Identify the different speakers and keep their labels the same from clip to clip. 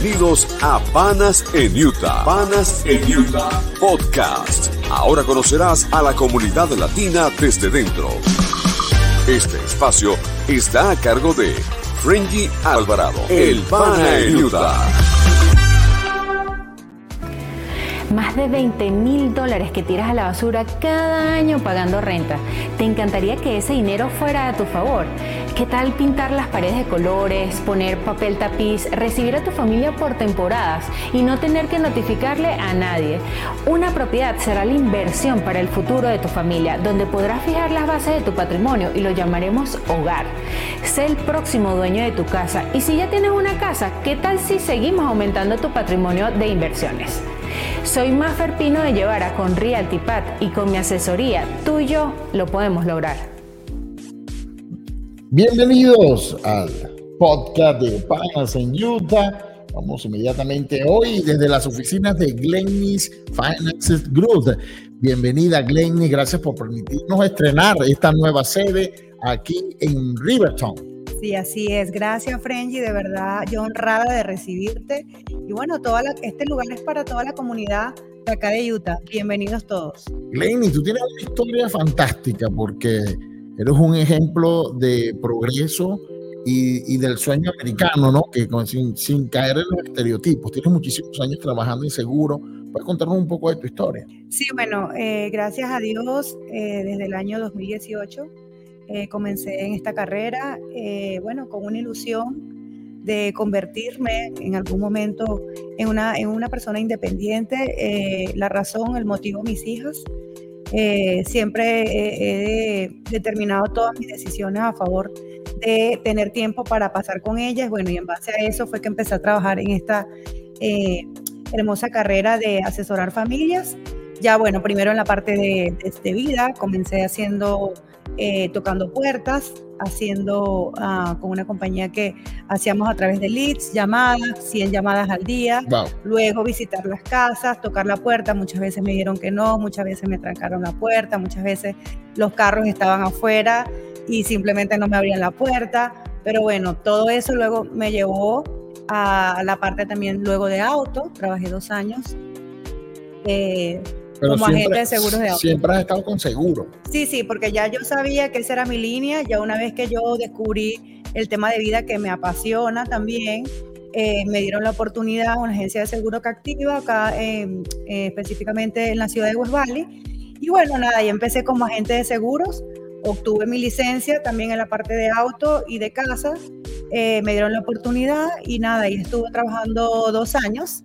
Speaker 1: Bienvenidos a Panas en Utah. Panas en Utah Podcast. Ahora conocerás a la comunidad latina desde dentro. Este espacio está a cargo de Frenji Alvarado, el Pana en Utah.
Speaker 2: Más de 20 mil dólares que tiras a la basura cada año pagando renta. ¿Te encantaría que ese dinero fuera a tu favor? ¿Qué tal pintar las paredes de colores, poner papel tapiz, recibir a tu familia por temporadas y no tener que notificarle a nadie? Una propiedad será la inversión para el futuro de tu familia, donde podrás fijar las bases de tu patrimonio y lo llamaremos hogar. Sé el próximo dueño de tu casa y si ya tienes una casa, ¿qué tal si seguimos aumentando tu patrimonio de inversiones? Soy Mafer Pino de Llevara con RealtyPad y con mi asesoría, tú y yo lo podemos lograr.
Speaker 3: Bienvenidos al podcast de Panas en Utah. Vamos inmediatamente hoy desde las oficinas de Glennis Finance Group. Bienvenida Glennis, gracias por permitirnos estrenar esta nueva sede aquí en Riverton.
Speaker 4: Sí, así es. Gracias, Frenji. De verdad, yo honrada de recibirte. Y bueno, toda este lugar es para toda la comunidad de acá de Utah. Bienvenidos todos.
Speaker 3: Lenny, tú tienes una historia fantástica porque eres un ejemplo de progreso y, del sueño americano, ¿no? Que sin, caer en los estereotipos. Tienes muchísimos años trabajando en seguro. ¿Puedes contarnos un poco de tu historia?
Speaker 4: Sí, bueno, eh, gracias a Dios, eh, desde el año 2018 eh, comencé en esta carrera, eh, bueno, con una ilusión de convertirme en algún momento en una, en una persona independiente. Eh, la razón, el motivo, mis hijas. Siempre he, determinado todas mis decisiones a favor de tener tiempo para pasar con ellas. Bueno, y en base a eso fue que empecé a trabajar en esta hermosa carrera de asesorar familias. Ya, bueno, primero en la parte de, de vida, comencé haciendo eh, tocando puertas, haciendo ah, con una compañía que hacíamos a través de leads, llamadas, 100 llamadas al día, luego visitar las casas, tocar la puerta, muchas veces me dijeron que no, muchas veces me trancaron la puerta, muchas veces los carros estaban afuera y simplemente no me abrían la puerta, pero bueno, todo eso luego me llevó a la parte también luego de auto, trabajé dos años. Eh, como agente de seguros de auto.
Speaker 3: Siempre has estado con seguro.
Speaker 4: Sí, sí, porque ya yo sabía que esa era mi línea, ya una vez que yo descubrí el tema de vida que me apasiona también, eh, me dieron la oportunidad una agencia de seguro que activa acá eh, específicamente en la ciudad de West Valley. Y bueno, nada, y empecé como agente de seguros, obtuve mi licencia también en la parte de auto y de casa, eh, me dieron la oportunidad y nada, y estuve trabajando dos años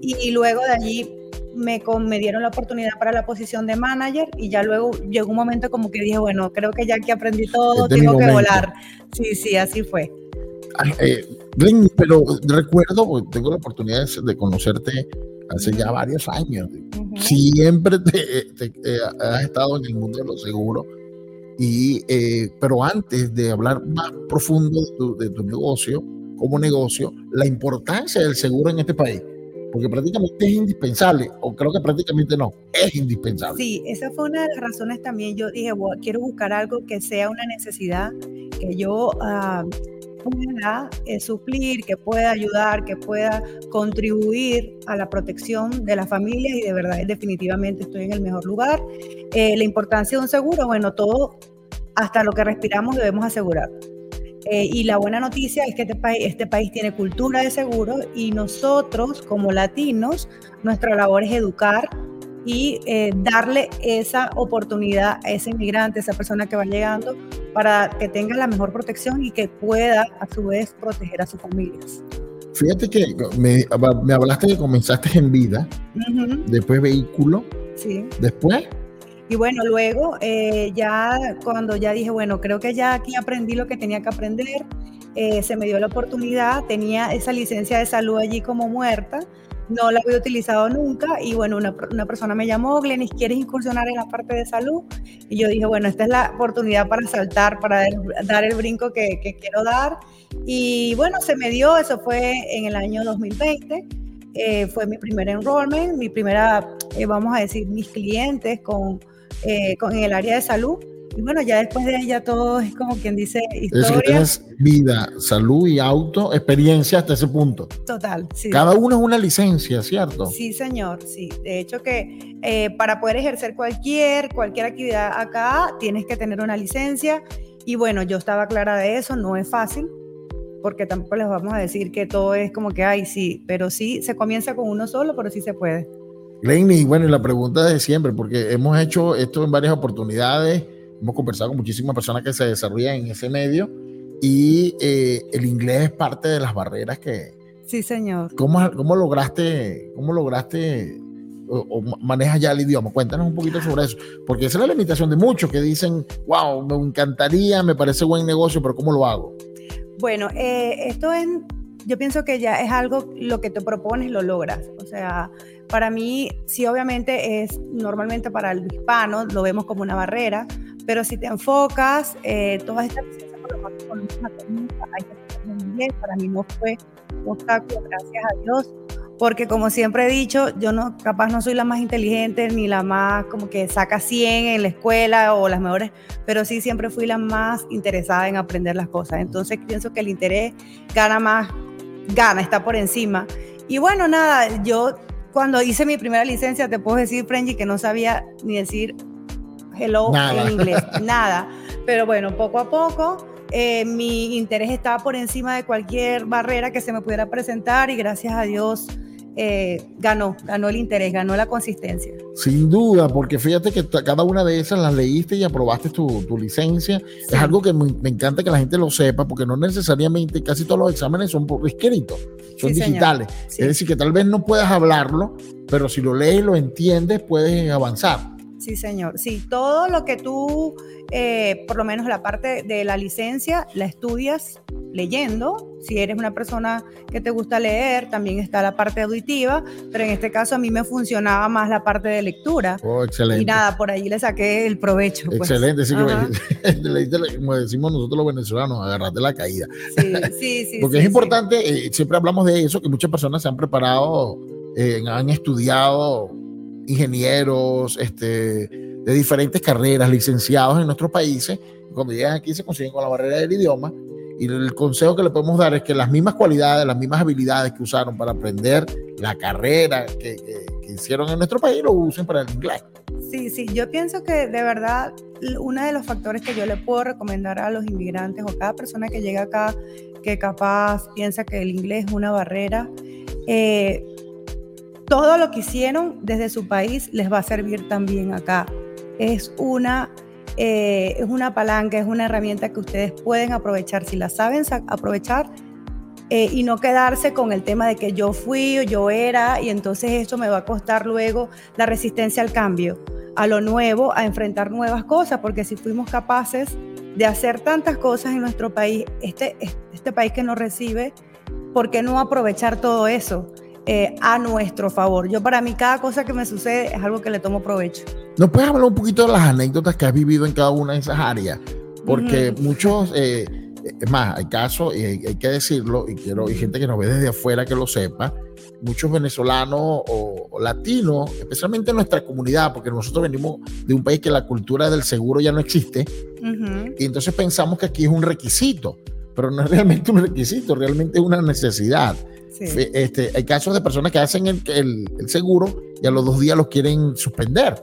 Speaker 4: y luego de allí me, me dieron la oportunidad para la posición de manager y ya luego llegó un momento como que dije, bueno, creo que ya que aprendí todo, tengo que volar. Sí, sí, así fue.
Speaker 3: Eh, pero recuerdo, tengo la oportunidad de conocerte hace ya varios años. Siempre te, eh, has estado en el mundo de los seguros. Y, eh, pero antes de hablar más profundo de tu, de tu negocio, como negocio, la importancia del seguro en este país porque prácticamente es indispensable, o creo que prácticamente no, es indispensable.
Speaker 4: Sí, esa fue una de las razones también. Yo dije, quiero buscar algo que sea una necesidad, que yo uh, pueda eh, suplir, que pueda ayudar, que pueda contribuir a la protección de las familias y de verdad, definitivamente estoy en el mejor lugar. Eh, la importancia de un seguro, bueno, todo, hasta lo que respiramos debemos asegurar. Eh, y la buena noticia es que este país, este país tiene cultura de seguro y nosotros como latinos, nuestra labor es educar y eh, darle esa oportunidad a ese inmigrante, a esa persona que va llegando, para que tenga la mejor protección y que pueda a su vez proteger a sus familias.
Speaker 3: Fíjate que me, me hablaste que comenzaste en vida, después vehículo, sí. después
Speaker 4: y bueno, luego eh, ya cuando ya dije, bueno, creo que ya aquí aprendí lo que tenía que aprender, eh, se me dio la oportunidad, tenía esa licencia de salud allí como muerta, no la había utilizado nunca y bueno, una, una, persona me llamó, Glenis, ¿quieres incursionar en la parte de salud? Y yo dije, bueno, esta es la oportunidad para saltar, para dar, el brinco que, que, quiero dar. Y bueno, se me dio, eso fue en el año 2020. Eh, fue mi primer enrollment, mi primera, vamos a decir, mis clientes con eh, con, en el área de salud. y bueno, ya después de ella todo es como quien dice historia.
Speaker 3: Es que tienes vida, salud y auto, experiencia hasta ese punto.
Speaker 4: Total, sí.
Speaker 3: Cada uno es una licencia, ¿cierto?
Speaker 4: Sí, señor, sí. De hecho que eh, para poder ejercer cualquier, cualquier actividad acá tienes que tener una licencia. Y bueno, yo estaba clara de eso, no es fácil, porque tampoco les vamos a decir que todo es como que, ay, sí, pero sí, se comienza con uno solo, pero sí se puede.
Speaker 3: Lenny, bueno, y la pregunta de siempre, porque hemos hecho esto en varias oportunidades, hemos conversado con muchísimas personas que se desarrollan en ese medio y eh, el inglés es parte de las barreras que...
Speaker 4: Sí, señor.
Speaker 3: ¿Cómo, cómo lograste, cómo lograste o, manejas ya el idioma? Cuéntanos un poquito sobre eso, porque esa es la limitación de muchos que dicen, wow, me encantaría, me parece buen negocio, pero ¿cómo lo hago?
Speaker 4: Bueno, eh, esto es, yo pienso que ya es algo, lo que te propones lo logras. O sea, para mí, sí, obviamente es normalmente para el hispano, lo vemos como una barrera, pero si te enfocas, eh, todas estas hay que en inglés, para mí no fue un obstáculo, gracias a Dios, porque como siempre he dicho, yo no, capaz no soy la más inteligente ni la más como que saca 100 en la escuela o las mejores, pero sí siempre fui la más interesada en aprender las cosas. Entonces pienso que el interés gana más, gana, está por encima. Y bueno, nada, yo cuando hice mi primera licencia, te puedo decir, Frenji, que no sabía ni decir hello en inglés, nada. Pero bueno, poco a poco eh, mi interés estaba por encima de cualquier barrera que se me pudiera presentar y gracias a Dios eh, ganó, ganó el interés, ganó la consistencia.
Speaker 3: Sin duda, porque fíjate que cada una de esas las leíste y aprobaste tu, tu licencia. Es algo que me, encanta que la gente lo sepa, porque no necesariamente casi todos los exámenes son por escrito, son digitales. Es decir, que tal vez no puedas hablarlo, pero si lo lees y lo entiendes, puedes avanzar.
Speaker 4: Sí, señor. Sí, todo lo que tú, eh, por lo menos la parte de la licencia, la estudias leyendo. Si eres una persona que te gusta leer, también está la parte auditiva, pero en este caso a mí me funcionaba más la parte de lectura.
Speaker 3: Oh, excelente.
Speaker 4: Y nada, por allí le saqué el provecho.
Speaker 3: Pues. Excelente, sí, como decimos nosotros los venezolanos, agarrate la caída.
Speaker 4: Sí, sí, sí.
Speaker 3: Porque es importante, eh, siempre hablamos de eso, que muchas personas se han preparado, eh, han estudiado ingenieros, este, de diferentes carreras, licenciados en nuestros países, cuando llegan aquí se consiguen con la barrera del idioma. Y el consejo que le podemos dar es que las mismas cualidades, las mismas habilidades que usaron para aprender la carrera que, hicieron en nuestro país, lo usen para el inglés.
Speaker 4: Sí, sí, yo pienso que de verdad uno de los factores que yo le puedo recomendar a los inmigrantes o cada persona que llega acá que capaz piensa que el inglés es una barrera, eh, todo lo que hicieron desde su país les va a servir también acá. Es una, eh, es una palanca, es una herramienta que ustedes pueden aprovechar si la saben aprovechar eh, y no quedarse con el tema de que yo fui o yo era y entonces esto me va a costar luego la resistencia al cambio, a lo nuevo, a enfrentar nuevas cosas, porque si fuimos capaces de hacer tantas cosas en nuestro país, este, este país que nos recibe, ¿por qué no aprovechar todo eso? Eh, a nuestro favor. Yo para mí cada cosa que me sucede es algo que le tomo provecho.
Speaker 3: ¿Nos puedes hablar un poquito de las anécdotas que has vivido en cada una de esas áreas? Porque muchos, eh, es más, hay casos, y hay, que decirlo, y quiero, y gente que nos ve desde afuera que lo sepa, muchos venezolanos o, latinos, especialmente en nuestra comunidad, porque nosotros venimos de un país que la cultura del seguro ya no existe, y entonces pensamos que aquí es un requisito, pero no es realmente un requisito, realmente es una necesidad. Este, hay casos de personas que hacen el, el, seguro y a los dos días los quieren suspender.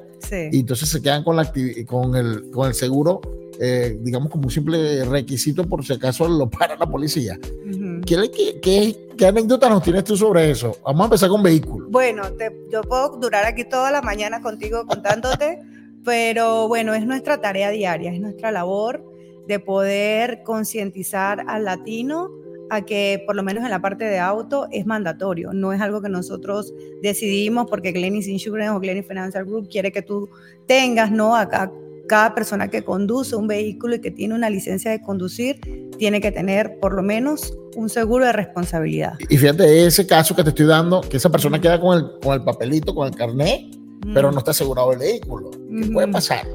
Speaker 3: Y entonces se quedan con, la con, el, con el seguro, eh, digamos, como un simple requisito por si acaso lo para la policía. ¿Qué, qué, qué, anécdotas nos tienes tú sobre eso? Vamos a empezar con vehículos.
Speaker 4: Bueno, yo puedo durar aquí toda la mañana contigo contándote, pero bueno, es nuestra tarea diaria, es nuestra labor de poder concientizar al latino a que por lo menos en la parte de auto es mandatorio, no es algo que nosotros decidimos porque Glenis Insurance o Glenis Financial Group quiere que tú tengas, ¿no? Acá cada persona que conduce un vehículo y que tiene una licencia de conducir tiene que tener por lo menos un seguro de responsabilidad.
Speaker 3: Y fíjate, ese caso que te estoy dando, que esa persona queda con el, con el papelito, con el carnet, pero no está asegurado el vehículo. ¿Qué puede pasar?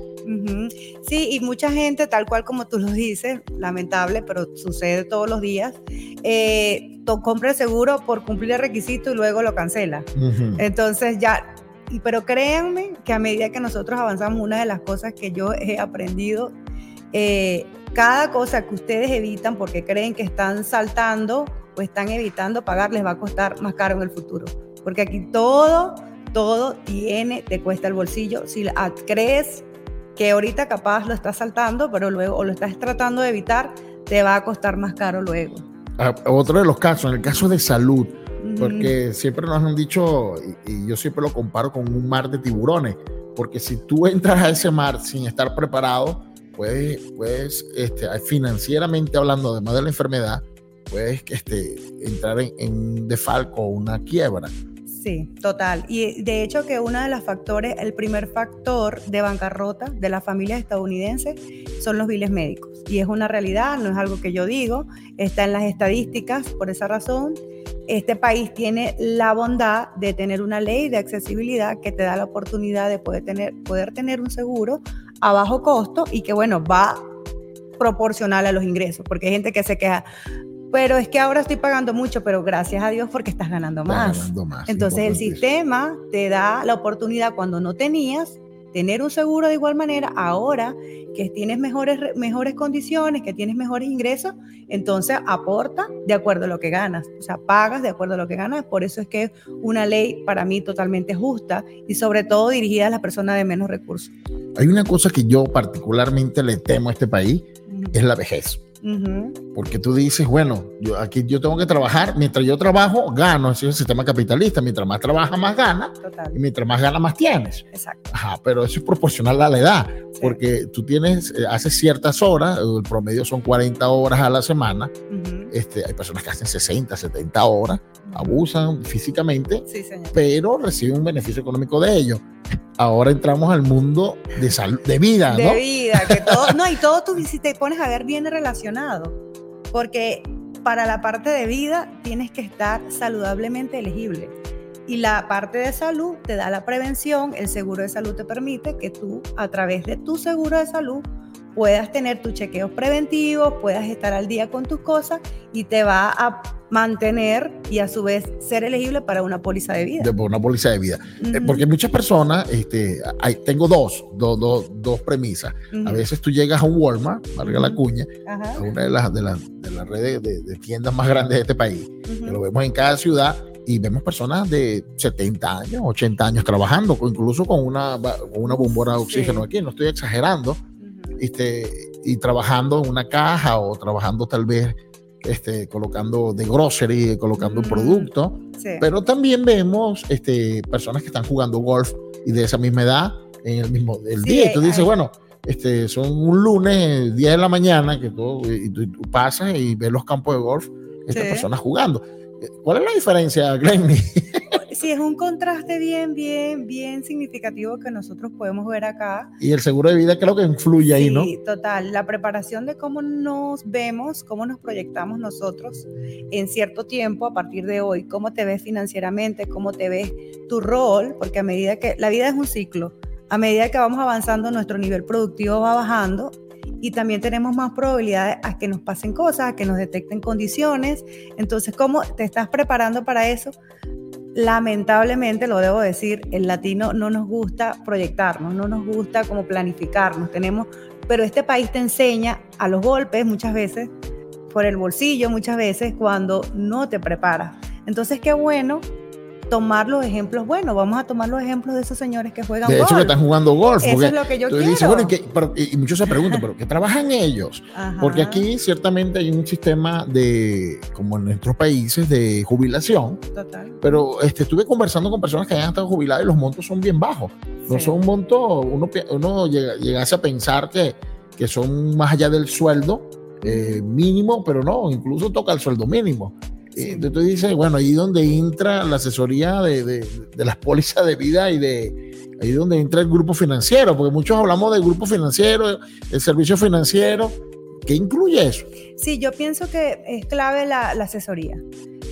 Speaker 4: Sí, y mucha gente, tal cual como tú lo dices, lamentable, pero sucede todos los días, eh, compra el seguro por cumplir el requisito y luego lo cancela. Entonces ya, pero créanme que a medida que nosotros avanzamos, una de las cosas que yo he aprendido eh, cada cosa que ustedes evitan porque creen que están saltando o están evitando pagar les va a costar más caro en el futuro. Porque aquí todo, todo tiene, te cuesta el bolsillo. Si crees que ahorita capaz lo estás saltando, pero luego o lo estás tratando de evitar, te va a costar más caro luego.
Speaker 3: Ah, otro de los casos, en el caso de salud, porque siempre nos han dicho, y, yo siempre lo comparo con un mar de tiburones, porque si tú entras a ese mar sin estar preparado, puedes, puedes este, financieramente hablando, además de la enfermedad, puedes este, entrar en, en defalco o una quiebra.
Speaker 4: Sí, total. Y de hecho que uno de los factores, el primer factor de bancarrota de las familias estadounidenses son los biles médicos. Y es una realidad, no es algo que yo digo, está en las estadísticas, por esa razón. Este país tiene la bondad de tener una ley de accesibilidad que te da la oportunidad de poder tener, poder tener un seguro a bajo costo y que, bueno, va proporcional a los ingresos, porque hay gente que se queja, pero es que ahora estoy pagando mucho, pero gracias a Dios porque estás ganando más. Entonces el sistema te da la oportunidad cuando no tenías tener un seguro de igual manera, ahora que tienes mejores, mejores condiciones, que tienes mejores ingresos, entonces aporta de acuerdo a lo que ganas, o sea, pagas de acuerdo a lo que ganas, por eso es que es una ley para mí totalmente justa y sobre todo dirigida a las personas de menos recursos.
Speaker 3: Hay una cosa que yo particularmente le temo a este país, es la vejez. Porque tú dices, bueno, yo aquí yo tengo que trabajar, mientras yo trabajo, gano, ese es el sistema capitalista, mientras más trabajas, más gana, y mientras más gana, más tienes.
Speaker 4: Exacto.
Speaker 3: Ajá, pero eso es proporcional a la edad, porque tú tienes, eh, haces ciertas horas, el promedio son 40 horas a la semana, este, hay personas que hacen 60, 70 horas, abusan físicamente, pero reciben un beneficio económico de ello ahora entramos al mundo de, salud, de vida,
Speaker 4: ¿no? De vida, que todo, no, y todo tú si te pones a ver viene relacionado, porque para la parte de vida tienes que estar saludablemente elegible. Y la parte de salud te da la prevención, el seguro de salud te permite que tú, a través de tu seguro de salud, puedas tener tus chequeos preventivos, puedas estar al día con tus cosas y te va a mantener y a su vez ser elegible para una póliza de vida.
Speaker 3: De, una póliza de vida. Eh, porque muchas personas, este, hay, tengo dos, dos premisas. A veces tú llegas a un Walmart, valga la cuña, a una de las, de de las redes de, tiendas más grandes de este país, que lo vemos en cada ciudad y vemos personas de 70 años, 80 años trabajando, incluso con una, con una bombona de oxígeno aquí, no estoy exagerando este, y trabajando en una caja o trabajando tal vez este, colocando de grocery, colocando un mm, producto, pero también vemos este, personas que están jugando golf y de esa misma edad en el mismo el día. Y tú dices, bueno, este, son un lunes, 10 de la mañana, que todo, y tú, pasas y ves los campos de golf, estas personas jugando. ¿Cuál es la diferencia, Glenny?
Speaker 4: sí, es un contraste bien, bien, bien significativo que nosotros podemos ver acá.
Speaker 3: Y el seguro de vida creo que influye ahí, ¿no?
Speaker 4: Sí, total. La preparación de cómo nos vemos, cómo nos proyectamos nosotros en cierto tiempo a partir de hoy, cómo te ves financieramente, cómo te ves tu rol, porque a medida que la vida es un ciclo, a medida que vamos avanzando, nuestro nivel productivo va bajando y también tenemos más probabilidades a que nos pasen cosas, a que nos detecten condiciones. Entonces, ¿cómo te estás preparando para eso? Lamentablemente, lo debo decir, el latino no nos gusta proyectarnos, no nos gusta como planificarnos, tenemos, pero este país te enseña a los golpes muchas veces, por el bolsillo muchas veces, cuando no te preparas. Entonces, qué bueno tomar los ejemplos bueno, Vamos a tomar los ejemplos de esos señores que juegan
Speaker 3: golf. De
Speaker 4: hecho,
Speaker 3: que están jugando golf.
Speaker 4: Eso es lo que yo quiero.
Speaker 3: y, muchos se preguntan, ¿pero qué trabajan ellos? Porque aquí ciertamente hay un sistema de, como en nuestros países, de jubilación. Total. Pero este, estuve conversando con personas que hayan estado jubiladas y los montos son bien bajos. No son montos, uno, uno llega, llegase a pensar que, que son más allá del sueldo eh, mínimo, pero no, incluso toca el sueldo mínimo. Entonces tú dices, bueno, ahí donde entra la asesoría de, de, las pólizas de vida y de ahí donde entra el grupo financiero, porque muchos hablamos del grupo financiero, el servicio financiero. ¿Qué incluye eso?
Speaker 4: Sí, yo pienso que es clave la, la asesoría.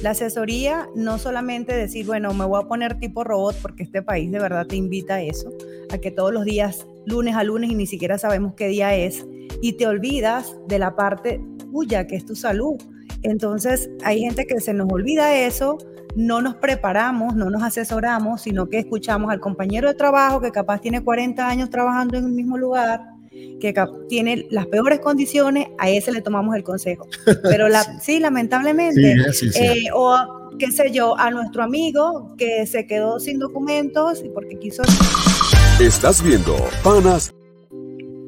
Speaker 4: La asesoría no solamente decir, bueno, me voy a poner tipo robot, porque este país de verdad te invita a eso, a que todos los días, lunes a lunes, y ni siquiera sabemos qué día es, y te olvidas de la parte tuya, que es tu salud entonces, hay gente que se nos olvida eso, no nos preparamos, no nos asesoramos, sino que escuchamos al compañero de trabajo que capaz tiene 40 años trabajando en el mismo lugar que tiene las peores condiciones, a ese le tomamos el consejo. Pero la, sí. lamentablemente, eh, o qué sé yo, a nuestro amigo que se quedó sin documentos y porque quiso...
Speaker 1: Estás viendo Panas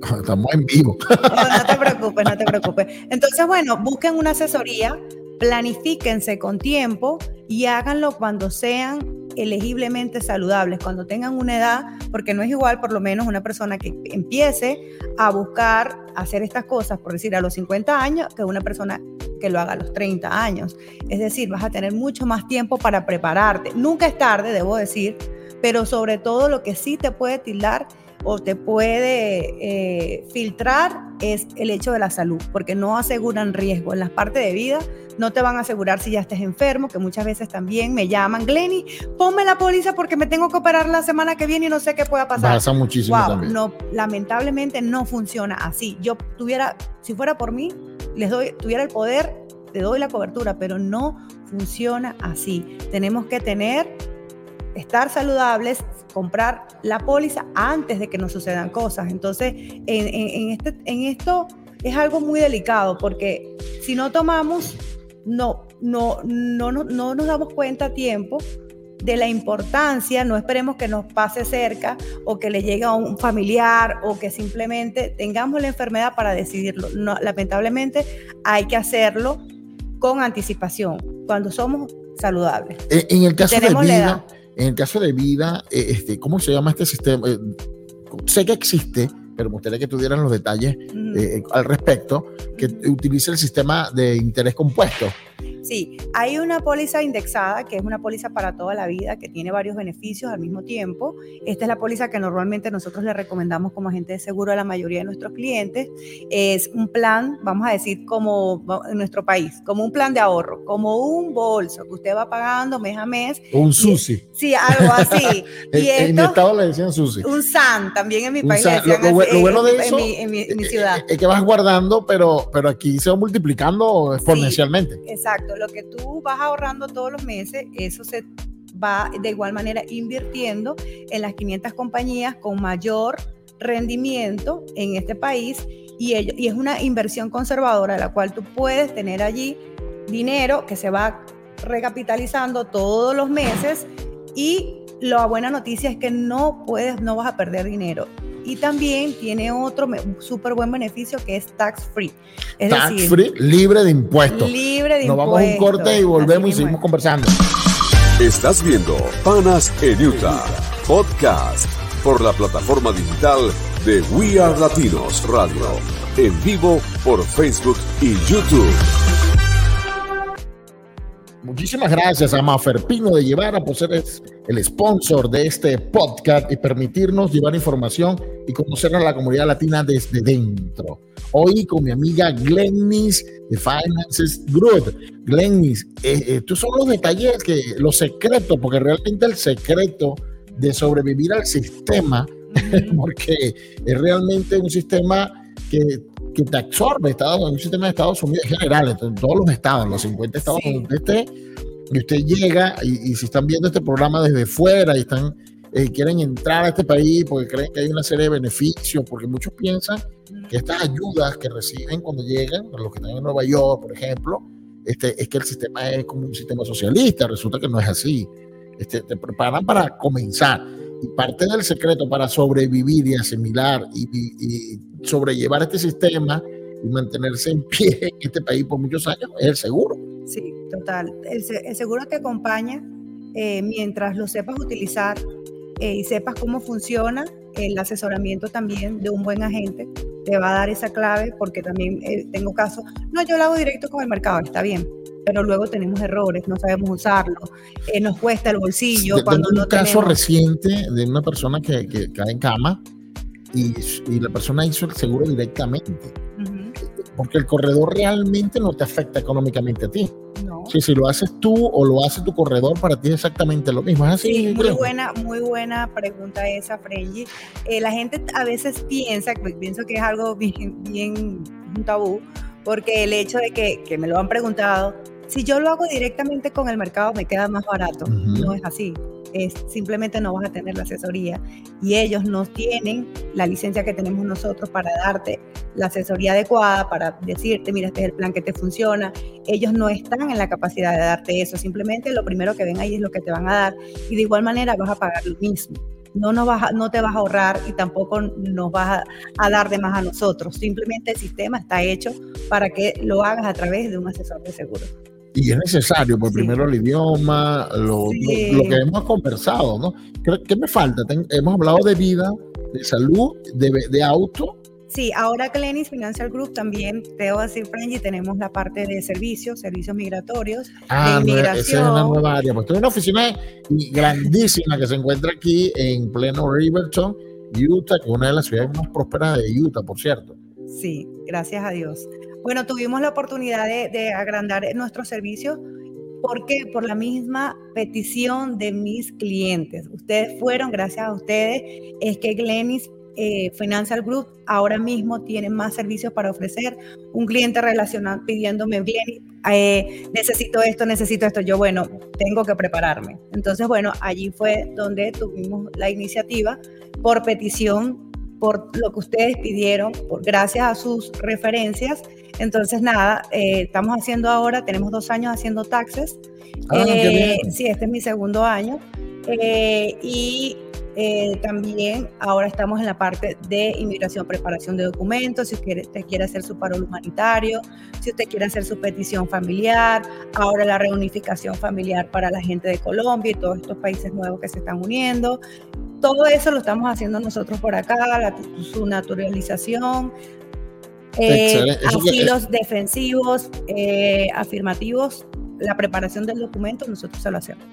Speaker 3: Estamos en vivo.
Speaker 4: No, te preocupes, no te preocupes. Entonces, bueno, busquen una asesoría, planifíquense con tiempo y háganlo cuando sean elegiblemente saludables, cuando tengan una edad, porque no es igual por lo menos una persona que empiece a buscar hacer estas cosas, por decir, a los 50 años, que una persona que lo haga a los 30 años. Es decir, vas a tener mucho más tiempo para prepararte. Nunca es tarde, debo decir, pero sobre todo lo que sí te puede tildar o te puede eh, filtrar es el hecho de la salud, porque no aseguran riesgo. En las partes de vida no te van a asegurar si ya estés enfermo, que muchas veces también me llaman, Glenny, ponme la póliza porque me tengo que operar la semana que viene y no sé qué pueda pasar.
Speaker 3: Pasa muchísimo también.
Speaker 4: No, lamentablemente no funciona así. Yo tuviera, si fuera por mí, les doy, tuviera el poder, te doy la cobertura, pero no funciona así. Tenemos que tener estar saludables, comprar la póliza antes de que nos sucedan cosas. Entonces, en, este, en esto es algo muy delicado porque si no tomamos, no, no, no, no, no nos damos cuenta a tiempo de la importancia, no esperemos que nos pase cerca o que le llegue a un familiar o que simplemente tengamos la enfermedad para decidirlo. No, lamentablemente hay que hacerlo con anticipación cuando somos saludables.
Speaker 3: En, el caso de vida, en el caso de vida, eh, este, ¿cómo se llama este sistema? Eh, sé que existe, pero me gustaría que tuvieran los detalles eh, al respecto, que utilice el sistema de interés compuesto.
Speaker 4: Sí, hay una póliza indexada que es una póliza para toda la vida que tiene varios beneficios al mismo tiempo. Esta es la póliza que normalmente nosotros le recomendamos como agente de seguro a la mayoría de nuestros clientes. Es un plan, vamos a decir, como en nuestro país, como un plan de ahorro, como un bolso que usted va pagando mes a mes.
Speaker 3: Un SUSI.
Speaker 4: Sí, algo así.
Speaker 3: y en, mi estado le decían SUSI.
Speaker 4: Un SAN, también en mi país
Speaker 3: le decían lo, bueno de eso
Speaker 4: en mi, ciudad.
Speaker 3: Es, que vas guardando, pero, pero aquí se va multiplicando exponencialmente.
Speaker 4: exacto lo que tú vas ahorrando todos los meses, eso se va de igual manera invirtiendo en las 500 compañías con mayor rendimiento en este país y, y es una inversión conservadora, la cual tú puedes tener allí dinero que se va recapitalizando todos los meses y la buena noticia es que no puedes, no vas a perder dinero y también tiene otro súper buen beneficio que es tax free.
Speaker 3: tax free, libre de impuestos.
Speaker 4: Libre de
Speaker 3: Nos vamos a un corte y volvemos y seguimos conversando.
Speaker 1: Estás viendo Panas en Utah, podcast por la plataforma digital de We Are Latinos Radio, en vivo por Facebook y YouTube.
Speaker 3: Muchísimas gracias a Maferpino de Llevara por ser el sponsor de este podcast y permitirnos llevar información y conocer a la comunidad latina desde dentro. Hoy con mi amiga Glennis de Finances Group. Glennis, eh, eh, estos son los detalles, que, los secretos, porque realmente el secreto de sobrevivir al sistema, porque es realmente un sistema que que te absorbe Estados, un sistema de Estados Unidos general, en todos los estados, los 50 estados donde usted esté, y usted llega y, si están viendo este programa desde fuera y están eh, quieren entrar a este país porque creen que hay una serie de beneficios, porque muchos piensan que estas ayudas que reciben cuando llegan, los que están en Nueva York, por ejemplo, este, es que el sistema es como un sistema socialista, resulta que no es así. Este, te preparan para comenzar. Y parte del secreto para sobrevivir y asimilar y, sobrellevar este sistema y mantenerse en pie en este país por muchos años es el seguro.
Speaker 4: Sí, total. El, seguro te acompaña eh, mientras lo sepas utilizar eh, y sepas cómo funciona. El asesoramiento también de un buen agente te va a dar esa clave porque también eh, tengo casos, no, yo lo hago directo con el mercado, está bien, pero luego tenemos errores, no sabemos usarlo, eh, nos cuesta el bolsillo.
Speaker 3: De,
Speaker 4: cuando
Speaker 3: un caso reciente de una persona que, que, cae en cama y, y, la persona hizo el seguro directamente. Porque el corredor realmente no te afecta económicamente a ti. No. si lo haces tú o lo hace tu corredor, para ti es exactamente lo mismo. ¿Es así?
Speaker 4: Sí, muy buena, muy buena pregunta esa, Frenji. Eh, la gente a veces piensa, pienso que es algo bien, bien un tabú, porque el hecho de que, que me lo han preguntado, si yo lo hago directamente con el mercado me queda más barato. No es así. es, simplemente no vas a tener la asesoría y ellos no tienen la licencia que tenemos nosotros para darte la asesoría adecuada, para decirte, mira, este es el plan que te funciona. Ellos no están en la capacidad de darte eso, simplemente lo primero que ven ahí es lo que te van a dar y de igual manera vas a pagar lo mismo. No, nos vas no te vas a ahorrar y tampoco nos vas a, dar de más a nosotros. Simplemente el sistema está hecho para que lo hagas a través de un asesor de seguro
Speaker 3: y es necesario, por primero el idioma, lo, que hemos conversado, ¿no? ¿Qué, me falta? hemos hablado de vida, de salud, de, de auto.
Speaker 4: Sí, ahora Clenis Financial Group también, te debo decir, Frenji, tenemos la parte de servicios, servicios migratorios,
Speaker 3: ah, de inmigración. Esa es una nueva área. Pues tengo una oficina grandísima que se encuentra aquí en pleno Riverton, Utah, que es una de las ciudades más prósperas de Utah, por cierto.
Speaker 4: Sí, gracias a Dios. Bueno, tuvimos la oportunidad de, agrandar nuestros servicios porque por la misma petición de mis clientes. Ustedes fueron, gracias a ustedes, es que Glenis eh, Financial Group ahora mismo tiene más servicios para ofrecer. Un cliente relacionado pidiéndome, Glenis, eh, necesito esto, necesito esto. Yo, bueno, tengo que prepararme. Entonces, bueno, allí fue donde tuvimos la iniciativa por petición por lo que ustedes pidieron, por, gracias a sus referencias. Entonces, nada, eh, estamos haciendo ahora, tenemos dos años haciendo taxes. Ah, eh, sí, este es mi segundo año. Eh, también ahora estamos en la parte de inmigración, preparación de documentos, si usted quiere hacer su paro humanitario, si usted quiere hacer su petición familiar, ahora la reunificación familiar para la gente de Colombia y todos estos países nuevos que se están uniendo. Todo eso lo estamos haciendo nosotros por acá, su naturalización, eh, asilos defensivos, eh, afirmativos, la preparación del documento, nosotros se lo hacemos.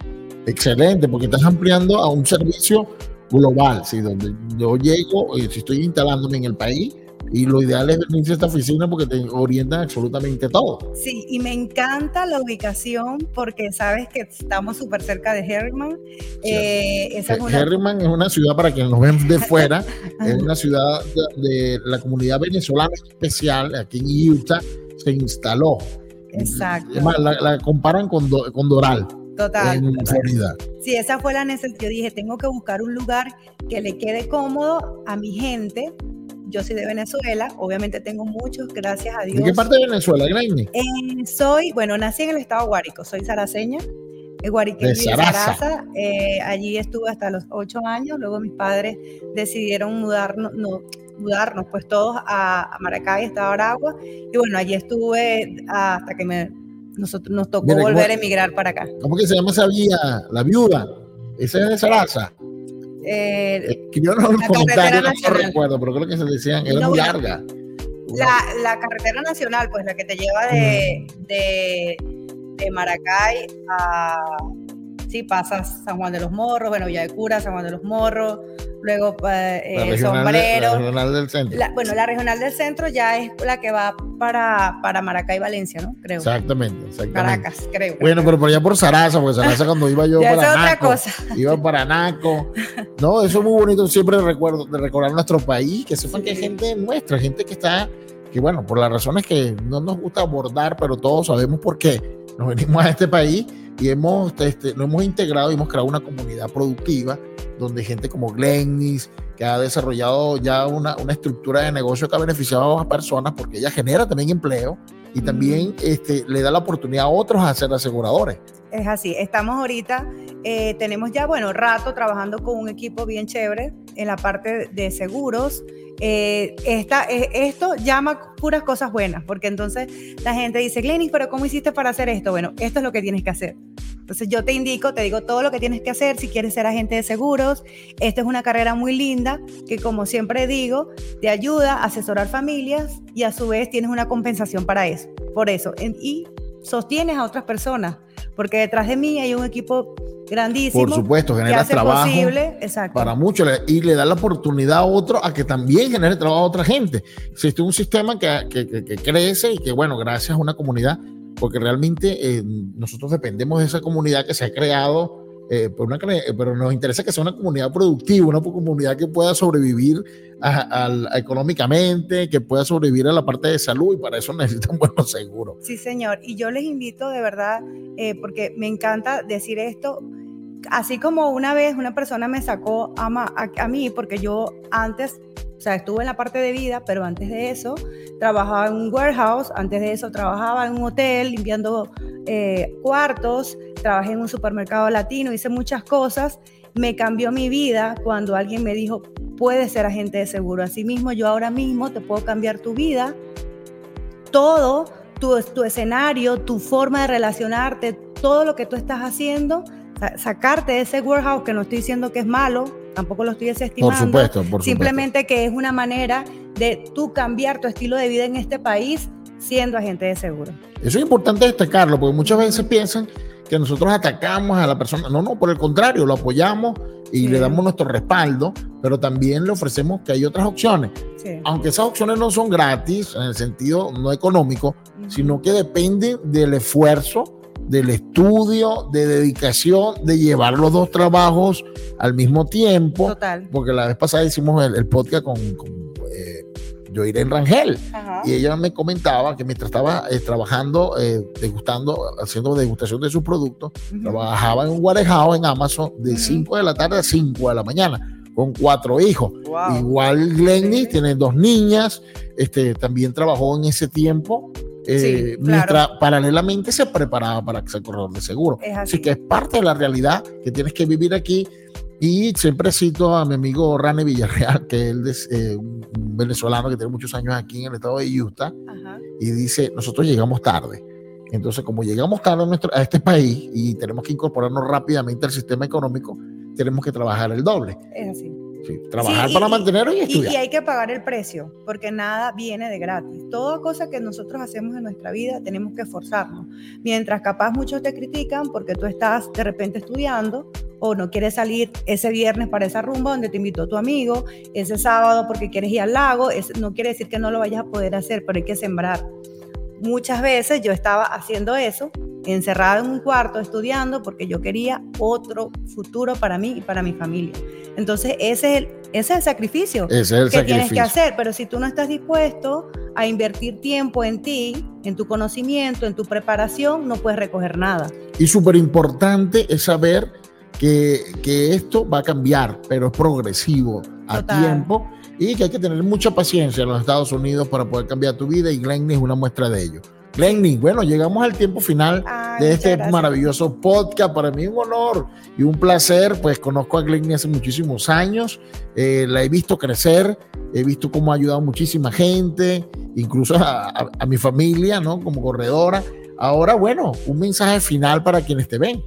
Speaker 3: Excelente, porque estás ampliando a un servicio global, ¿sí? donde yo llego, y si estoy instalándome en el país, y lo ideal es venirse a esta oficina porque te orientan absolutamente todo.
Speaker 4: Sí, y me encanta la ubicación porque sabes que estamos súper cerca de Herriman.
Speaker 3: Eh, es Herriman es una ciudad, para quienes nos ven de fuera, es una ciudad de, la comunidad venezolana especial, aquí en Utah, se instaló.
Speaker 4: Exacto.
Speaker 3: la, comparan con, con Doral.
Speaker 4: Total. En Florida. Sí, esa fue la necesidad. Yo dije, tengo que buscar un lugar que le quede cómodo a mi gente yo soy de Venezuela, obviamente tengo muchos, gracias a Dios.
Speaker 3: ¿De qué parte de Venezuela, Grainy?
Speaker 4: Eh, soy, bueno, nací en el estado Guárico, soy saraseña, Guariqueño de Saraza. Eh, allí estuve hasta los ocho años, luego mis padres decidieron mudarnos, no, mudarnos pues todos a, Maracay, estado Aragua, y bueno, allí estuve hasta que me, nosotros, nos tocó volver a emigrar para acá.
Speaker 3: ¿Cómo que se llama esa vía? La viuda, esa es de Saraza. Eh, yo no los comentarios no recuerdo, pero creo que se decían, era muy larga.
Speaker 4: La, la, carretera nacional, pues la que te lleva de, de, de Maracay a, sí, pasas San Juan de los Morros, bueno, Villa de Cura, San Juan de los Morros, luego eh, Sombrero.
Speaker 3: la regional del centro.
Speaker 4: bueno, la regional del centro ya es la que va para, para Maracay, Valencia, ¿no? Creo.
Speaker 3: Exactamente, exactamente.
Speaker 4: Caracas, creo.
Speaker 3: Bueno, pero por allá por Sarasa, porque Sarasa cuando iba yo para Naco, otra cosa. iba para Naco. No, eso es muy bonito, siempre recuerdo, de recordar nuestro país, que sepan que hay gente nuestra, gente que está, que bueno, por las razones que no nos gusta abordar, pero todos sabemos por qué nos venimos a este país y hemos, este, lo hemos integrado y hemos creado una comunidad productiva donde gente como Glennis, que ha desarrollado ya una, una estructura de negocio que ha beneficiado a personas porque ella genera también empleo y también este, le da la oportunidad a otros a ser aseguradores.
Speaker 4: Es así, estamos ahorita, eh, tenemos ya, bueno, rato trabajando con un equipo bien chévere en la parte de seguros. Eh, esta, eh, esto llama puras cosas buenas, porque entonces la gente dice, Glenis, pero ¿cómo hiciste para hacer esto? Bueno, esto es lo que tienes que hacer. Entonces yo te indico, te digo todo lo que tienes que hacer si quieres ser agente de seguros. Esta es una carrera muy linda que como siempre digo, te ayuda a asesorar familias y a su vez tienes una compensación para eso. Por eso, y sostienes a otras personas, porque detrás de mí hay un equipo grandísimo.
Speaker 3: Por supuesto, genera trabajo para muchos y le da la oportunidad a otro a que también genere trabajo a otra gente. Existe un sistema que, que, que crece y que, bueno, gracias a una comunidad porque realmente eh, nosotros dependemos de esa comunidad que se ha creado, eh, por una, pero nos interesa que sea una comunidad productiva, una comunidad que pueda sobrevivir económicamente, que pueda sobrevivir a la parte de salud y para eso necesitan buenos seguros.
Speaker 4: Sí, señor. Y yo les invito de verdad, eh, porque me encanta decir esto, así como una vez una persona me sacó a, a, mí, porque yo antes, o sea, estuve en la parte de vida, pero antes de eso trabajaba en un warehouse, antes de eso trabajaba en un hotel limpiando eh, cuartos, trabajé en un supermercado latino, hice muchas cosas. Me cambió mi vida cuando alguien me dijo, puedes ser agente de seguro. Asimismo, yo ahora mismo te puedo cambiar tu vida, todo, tu, tu escenario, tu forma de relacionarte, todo lo que tú estás haciendo sacarte de ese warehouse, que no estoy diciendo que es malo, tampoco lo estoy desestimando.
Speaker 3: Por supuesto, por
Speaker 4: Simplemente que es una manera de tú cambiar tu estilo de vida en este país siendo agente de seguro.
Speaker 3: Eso es importante destacarlo, porque muchas veces piensan que nosotros atacamos a la persona. No, no, por el contrario, lo apoyamos y le damos nuestro respaldo, pero también le ofrecemos que hay otras opciones. Aunque esas opciones no son gratis en el sentido no económico, sino que dependen del esfuerzo del estudio, de dedicación, de llevar los dos trabajos al mismo tiempo.
Speaker 4: Total.
Speaker 3: Porque la vez pasada hicimos el, podcast con, con eh, en Rangel y ella me comentaba que mientras estaba eh, trabajando, eh, degustando, haciendo degustación de sus productos, trabajaba en un warehouse en Amazon de 5 de la tarde a 5 de la mañana con cuatro hijos. Igual Glenny tiene dos niñas, este, también trabajó en ese tiempo eh, mientras paralelamente se preparaba para ser corredor de seguro. así. que es parte de la realidad que tienes que vivir aquí. Y siempre cito a mi amigo Rane Villarreal, que él es eh, un venezolano que tiene muchos años aquí en el estado de Utah, y dice, nosotros llegamos tarde. Entonces, como llegamos tarde a, nuestro, a este país y tenemos que incorporarnos rápidamente al sistema económico, tenemos que trabajar el doble.
Speaker 4: Es así
Speaker 3: trabajar para mantenerlo y estudiar.
Speaker 4: Y, hay que pagar el precio, porque nada viene de gratis. Toda cosa que nosotros hacemos en nuestra vida tenemos que esforzarnos. Mientras capaz muchos te critican porque tú estás de repente estudiando o no quieres salir ese viernes para esa rumba donde te invitó tu amigo, ese sábado porque quieres ir al lago, no quiere decir que no lo vayas a poder hacer, pero hay que sembrar. Muchas veces yo estaba haciendo eso, encerrada en un cuarto estudiando porque yo quería otro futuro para mí y para mi familia. Entonces, ese es el, ese es el sacrificio que tienes que hacer, pero si tú no estás dispuesto a invertir tiempo en ti, en tu conocimiento, en tu preparación, no puedes recoger nada.
Speaker 3: Y súper importante es saber que, que, esto va a cambiar, pero es progresivo a tiempo y que hay que tener mucha paciencia en los Estados Unidos para poder cambiar tu vida y Glenn es una muestra de ello. Glenny, bueno, llegamos al tiempo final de este maravilloso podcast. Para mí un honor y un placer, pues conozco a Glenny hace muchísimos años, eh, la he visto crecer, he visto cómo ha ayudado a muchísima gente, incluso a, mi familia, ¿no? Como corredora. Ahora, bueno, un mensaje final para quienes te ven.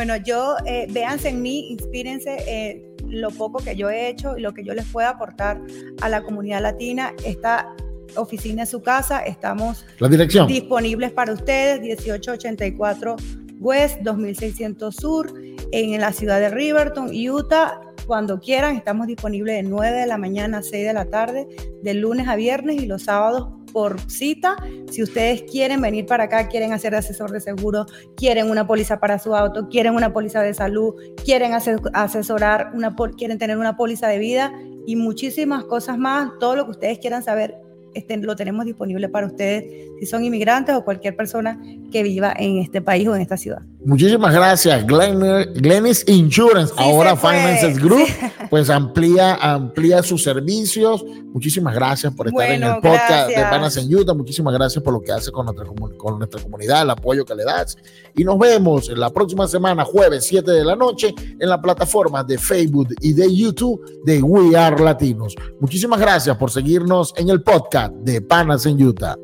Speaker 4: Bueno, yo, eh, véanse en mí, inspírense eh, lo poco que yo he hecho y lo que yo les puedo aportar a la comunidad latina. Está oficina en su casa. Estamos
Speaker 3: la dirección.
Speaker 4: disponibles para ustedes, 1884 West, 2600 Sur, en la ciudad de Riverton, Utah. Cuando quieran, estamos disponibles de 9 de la mañana a 6 de la tarde, de lunes a viernes y los sábados por cita. Si ustedes quieren venir para acá, quieren hacer asesor de seguro, quieren una póliza para su auto, quieren una póliza de salud, quieren asesorar, una, quieren tener una póliza de vida y muchísimas cosas más, todo lo que ustedes quieran saber, este, lo tenemos disponible para ustedes si son inmigrantes o cualquier persona que viva en este país o en esta ciudad.
Speaker 3: Muchísimas gracias, Glennis Insurance, ahora Finances Group, pues amplía, amplía sus servicios. Muchísimas gracias por estar en el podcast de Panas en Utah. Muchísimas gracias por lo que hace con nuestra, con nuestra comunidad, el apoyo que le das. Y nos vemos la próxima semana, jueves 7 de la noche, en la plataforma de Facebook y de YouTube de We Are Latinos. Muchísimas gracias por seguirnos en el podcast de Panas en Utah.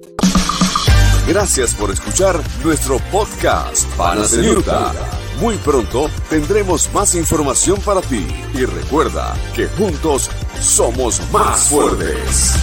Speaker 1: Gracias por escuchar nuestro podcast Utah. Muy pronto tendremos más información para ti y recuerda que juntos somos más fuertes.